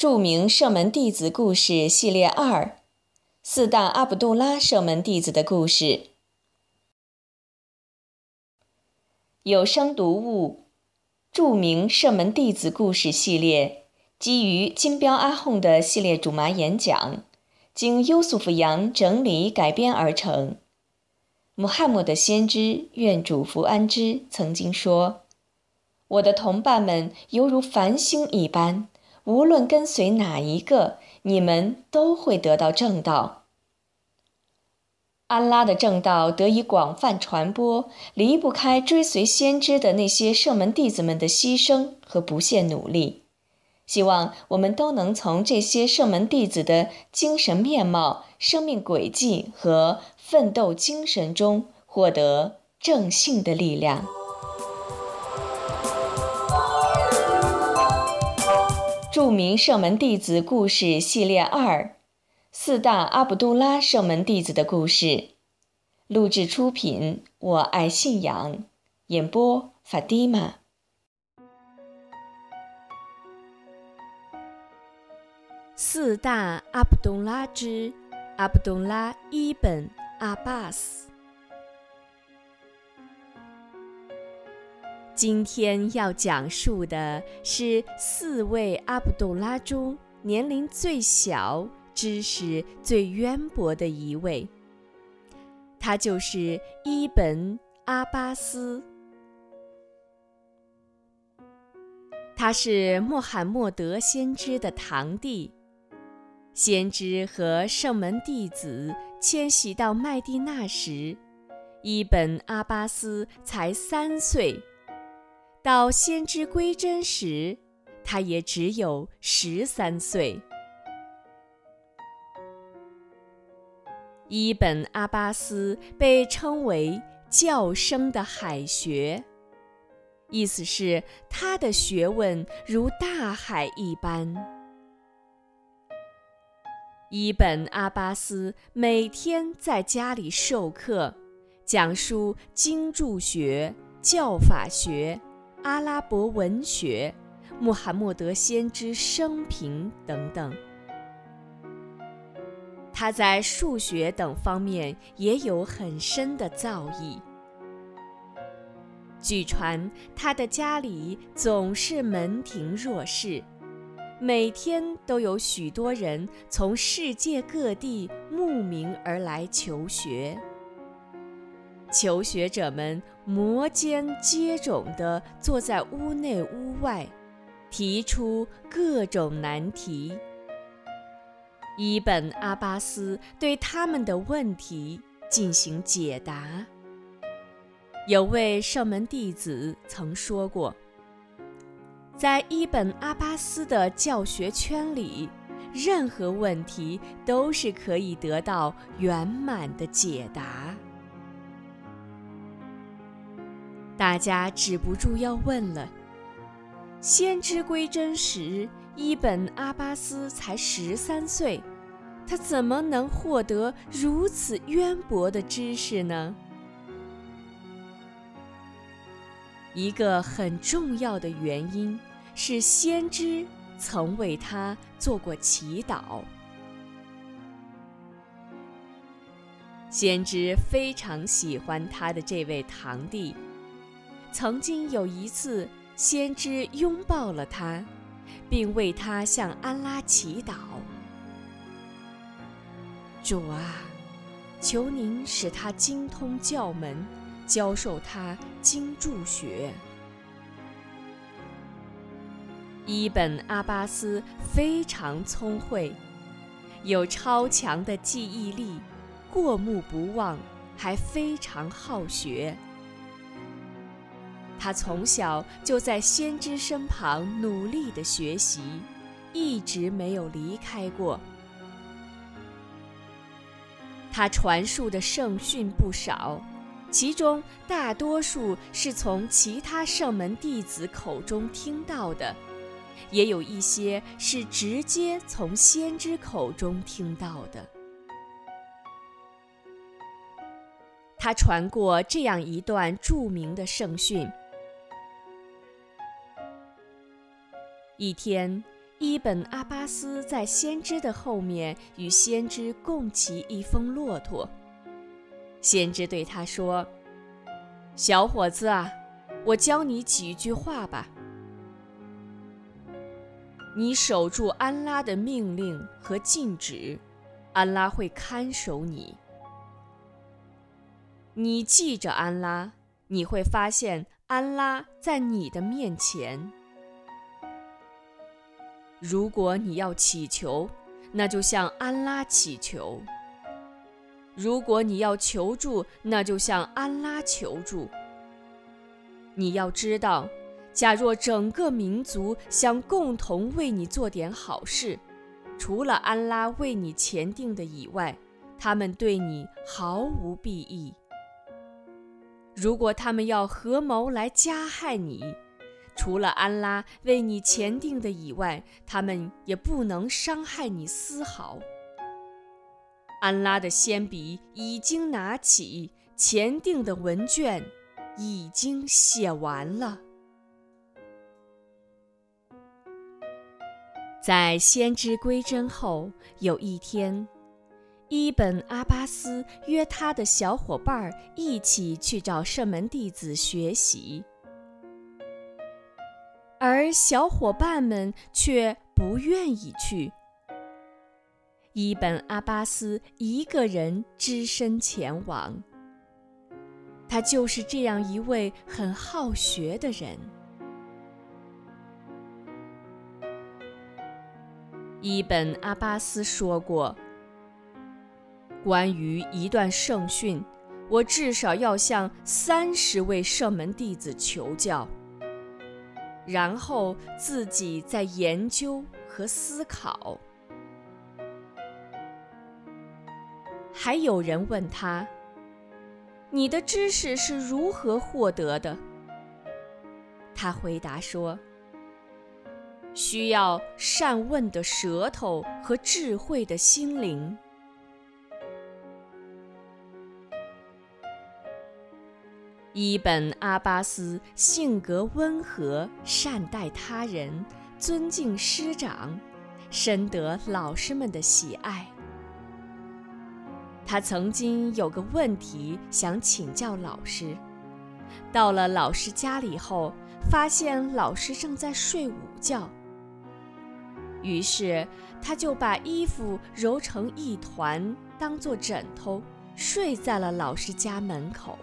著名圣门弟子故事系列二：四大阿卜杜拉圣门弟子的故事。有声读物：著名圣门弟子故事系列，基于金标阿訇的系列主麻演讲，经优素福扬整理改编而成。穆罕默德先知愿主福安之曾经说：“我的同伴们犹如繁星一般。”无论跟随哪一个，你们都会得到正道。安拉的正道得以广泛传播，离不开追随先知的那些圣门弟子们的牺牲和不懈努力。希望我们都能从这些圣门弟子的精神面貌、生命轨迹和奋斗精神中获得正信的力量。著名圣门弟子故事系列二：四大阿卜杜拉圣门弟子的故事。录制出品：我爱信仰。演播：法蒂玛。四大阿卜杜拉之阿卜杜拉伊本阿巴斯。今天要讲述的是四位阿卜杜拉中年龄最小、知识最渊博的一位。他就是伊本阿巴斯。他是穆罕默德先知的堂弟。先知和圣门弟子迁徙到麦地那时，伊本阿巴斯才三岁。到先知归真时，他也只有十三岁。伊本阿巴斯被称为“教生的海学”，意思是他的学问如大海一般。伊本阿巴斯每天在家里授课，讲述经注学、教法学。阿拉伯文学、穆罕默德先知生平等等，他在数学等方面也有很深的造诣。据传，他的家里总是门庭若市，每天都有许多人从世界各地慕名而来求学。求学者们摩肩接踵地坐在屋内屋外，提出各种难题。伊本阿巴斯对他们的问题进行解答。有位圣门弟子曾说过，在伊本阿巴斯的教学圈里，任何问题都是可以得到圆满的解答。大家止不住要问了：先知归真时，伊本阿巴斯才十三岁，他怎么能获得如此渊博的知识呢？一个很重要的原因是，先知曾为他做过祈祷。先知非常喜欢他的这位堂弟。曾经有一次，先知拥抱了他，并为他向安拉祈祷：“主啊，求您使他精通教门，教授他经注学。”伊本阿巴斯非常聪慧，有超强的记忆力，过目不忘，还非常好学。他从小就在先知身旁努力地学习，一直没有离开过。他传述的圣训不少，其中大多数是从其他圣门弟子口中听到的，也有一些是直接从先知口中听到的。他传过这样一段著名的圣训。一天，伊本阿巴斯在先知的后面与先知共骑一峰骆驼。先知对他说：“小伙子啊，我教你几句话吧。你守住安拉的命令和禁止，安拉会看守你。你记着安拉，你会发现安拉在你的面前。如果你要祈求，那就向安拉祈求。”如果你要求助，那就向安拉求助。你要知道，假若整个民族想共同为你做点好事，除了安拉为你前定的以外，他们对你毫无裨益。如果他们要合谋来加害你，除了安拉为你前定的以外，他们也不能伤害你丝毫。安拉的铅笔已经拿起，前定的文卷已经写完了。在先知归真后，有一天，伊本阿巴斯约他的小伙伴一起去找圣门弟子学习，而小伙伴们却不愿意去。伊本阿巴斯一个人只身前往。他就是这样一位很好学的人。伊本阿巴斯说过：“关于一段圣训，我至少要向三十位圣门弟子求教，然后自己再研究和思考。”还有人问他：“你的知识是如何获得的？”他回答说：“需要善问的舌头和智慧的心灵。”伊本阿巴斯性格温和，善待他人，尊敬师长，深得老师们的喜爱。他曾经有个问题想请教老师，到了老师家里后，发现老师正在睡午觉。于是他就把衣服揉成一团，当做枕头，睡在了老师家门口。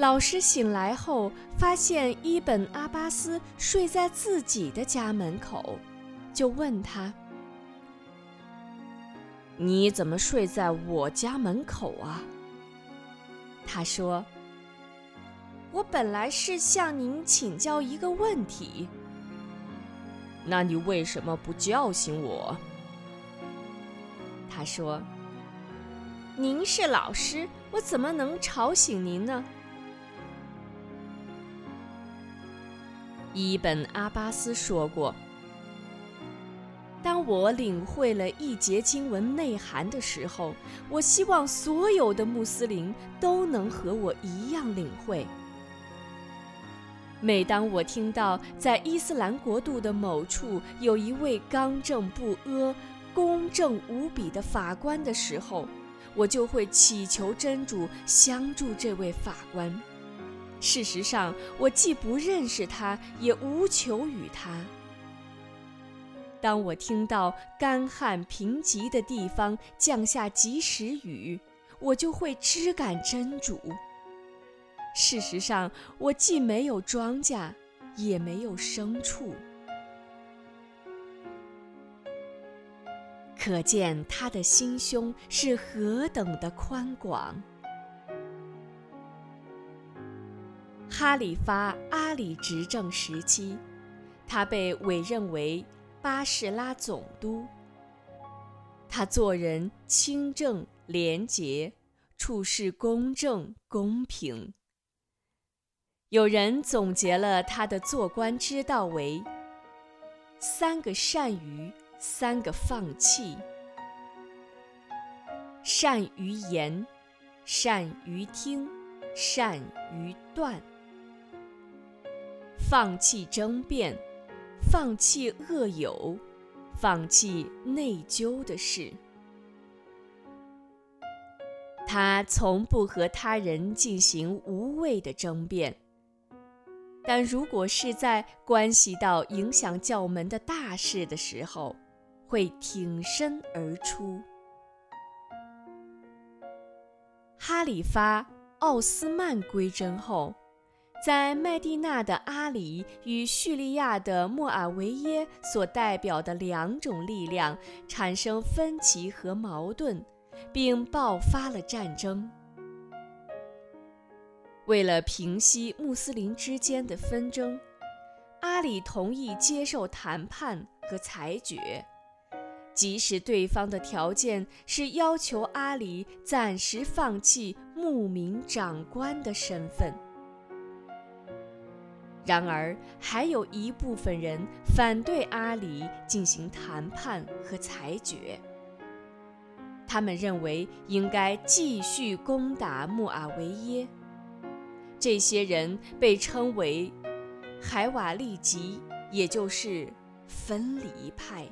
老师醒来后，发现伊本阿巴斯睡在自己的家门口，就问他。你怎么睡在我家门口啊？他说：“我本来是向您请教一个问题。那你为什么不叫醒我？”他说：“您是老师，我怎么能吵醒您呢？”伊本阿巴斯说过。当我领会了一节经文内涵的时候，我希望所有的穆斯林都能和我一样领会。每当我听到在伊斯兰国度的某处有一位刚正不阿、公正无比的法官的时候，我就会祈求真主相助这位法官。事实上，我既不认识他，也无求于他。当我听到干旱贫瘠的地方降下及时雨，我就会知感真主。事实上，我既没有庄稼，也没有牲畜，可见他的心胸是何等的宽广。哈里发阿里执政时期，他被委任为。巴士拉总督，他做人清正廉洁，处事公正公平。有人总结了他的做官之道为：三个善于，三个放弃。善于言，善于听，善于断。放弃争辩。放弃恶友、放弃内疚的事。他从不和他人进行无谓的争辩，但如果是在关系到影响教门的大事的时候，会挺身而出。哈里发·奥斯曼归真后，在麦地那的阿里与叙利亚的莫尔维耶所代表的两种力量产生分歧和矛盾。并爆发了战争。为了平息穆斯林之间的纷争，阿里同意接受谈判和裁决，即使对方的条件是要求阿里暂时放弃牧民长官的身份。然而，还有一部分人反对阿里进行谈判和裁决。他们认为应该继续攻打穆尔维耶。这些人被称为海瓦利吉，也就是分离派。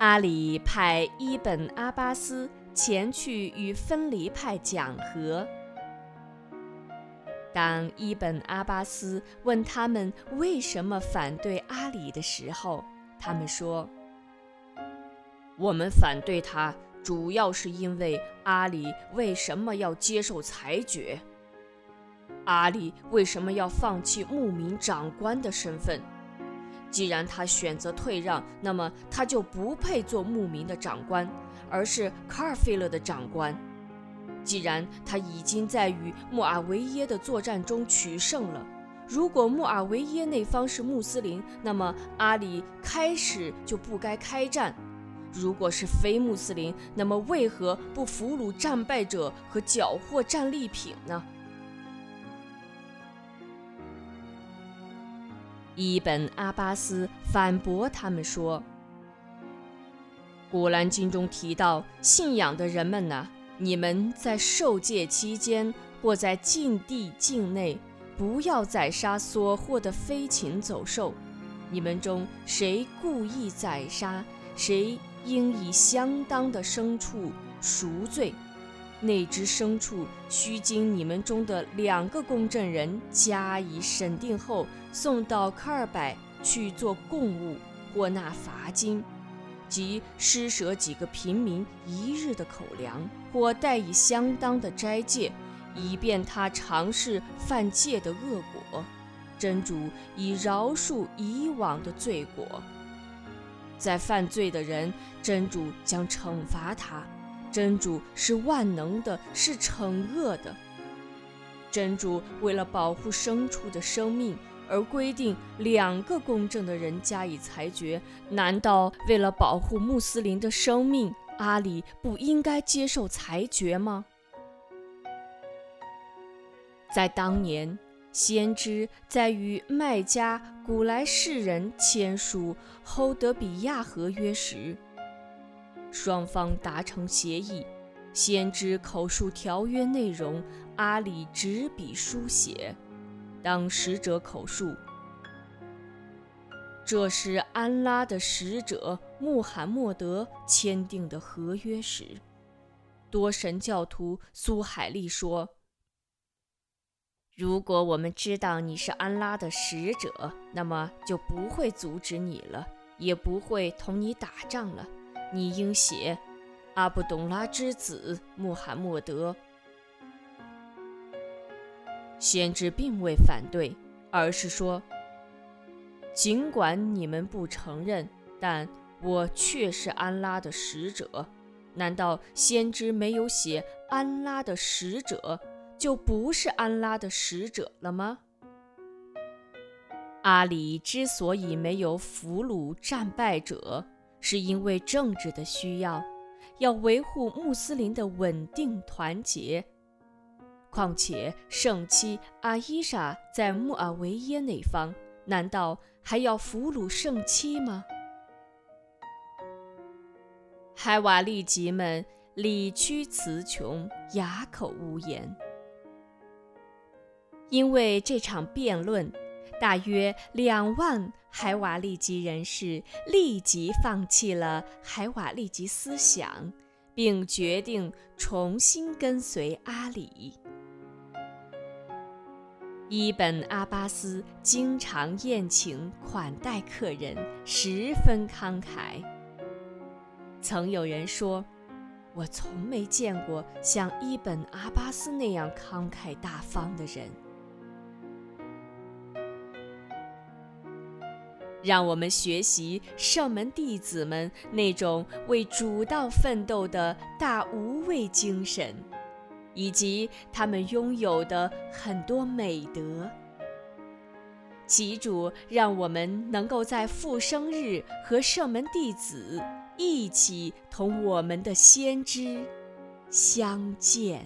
阿里派伊本阿巴斯前去与分离派讲和。当伊本阿巴斯问他们为什么反对阿里的时候，他们说。我们反对他，主要是因为阿里为什么要接受裁决？阿里为什么要放弃牧民长官的身份？既然他选择退让，那么他就不配做牧民的长官，而是卡尔菲勒的长官。既然他已经在与穆尔维耶的作战中取胜了，如果穆尔维耶那方是穆斯林，那么阿里开始就不该开战。如果是非穆斯林，那么为何不俘虏战败者和缴获战利品呢？伊本阿巴斯反驳他们说：“古兰经中提到，信仰的人们呢，你们在受戒期间或在禁地境内，不要宰杀所获的飞禽走兽。你们中谁故意宰杀，谁？”应以相当的牲畜赎罪，那只牲畜须经你们中的两个公证人加以审定后，送到科尔柏去做贡物或纳罚金，即施舍几个平民一日的口粮，或带以相当的斋戒，以便他尝试犯戒的恶果。真主以饶恕以往的罪过。在犯罪的人，真主将惩罚他。真主是万能的，是惩恶的。真主为了保护牲畜的生命而规定两个公正的人加以裁决，难道为了保护穆斯林的生命，阿里不应该接受裁决吗？在当年。先知在与卖家古莱士人签署侯德比亚合约时，双方达成协议。先知口述条约内容，阿里执笔书写。当使者口述，这是安拉的使者穆罕默德签订的合约时，多神教徒苏海利说。如果我们知道你是安拉的使者，那么就不会阻止你了，也不会同你打仗了。你应写：阿布董拉之子穆罕默德。先知并未反对，而是说：尽管你们不承认，但我却是安拉的使者。难道先知没有写安拉的使者？就不是安拉的使者了吗？阿里之所以没有俘虏战败者，是因为政治的需要，要维护穆斯林的稳定团结。况且圣妻阿伊莎在穆尔维耶那方，难道还要俘虏圣妻吗？海瓦利吉们理屈词穷，哑口无言。因为这场辩论，大约两万海瓦利吉人士立即放弃了海瓦利吉思想，并决定重新跟随阿里。伊本·阿巴斯经常宴请款待客人，十分慷慨。曾有人说：“我从没见过像伊本·阿巴斯那样慷慨大方的人。”让我们学习圣门弟子们那种为主道奋斗的大无畏精神。以及他们拥有的很多美德。其主让我们能够在复生日和圣门弟子一起同我们的先知相见。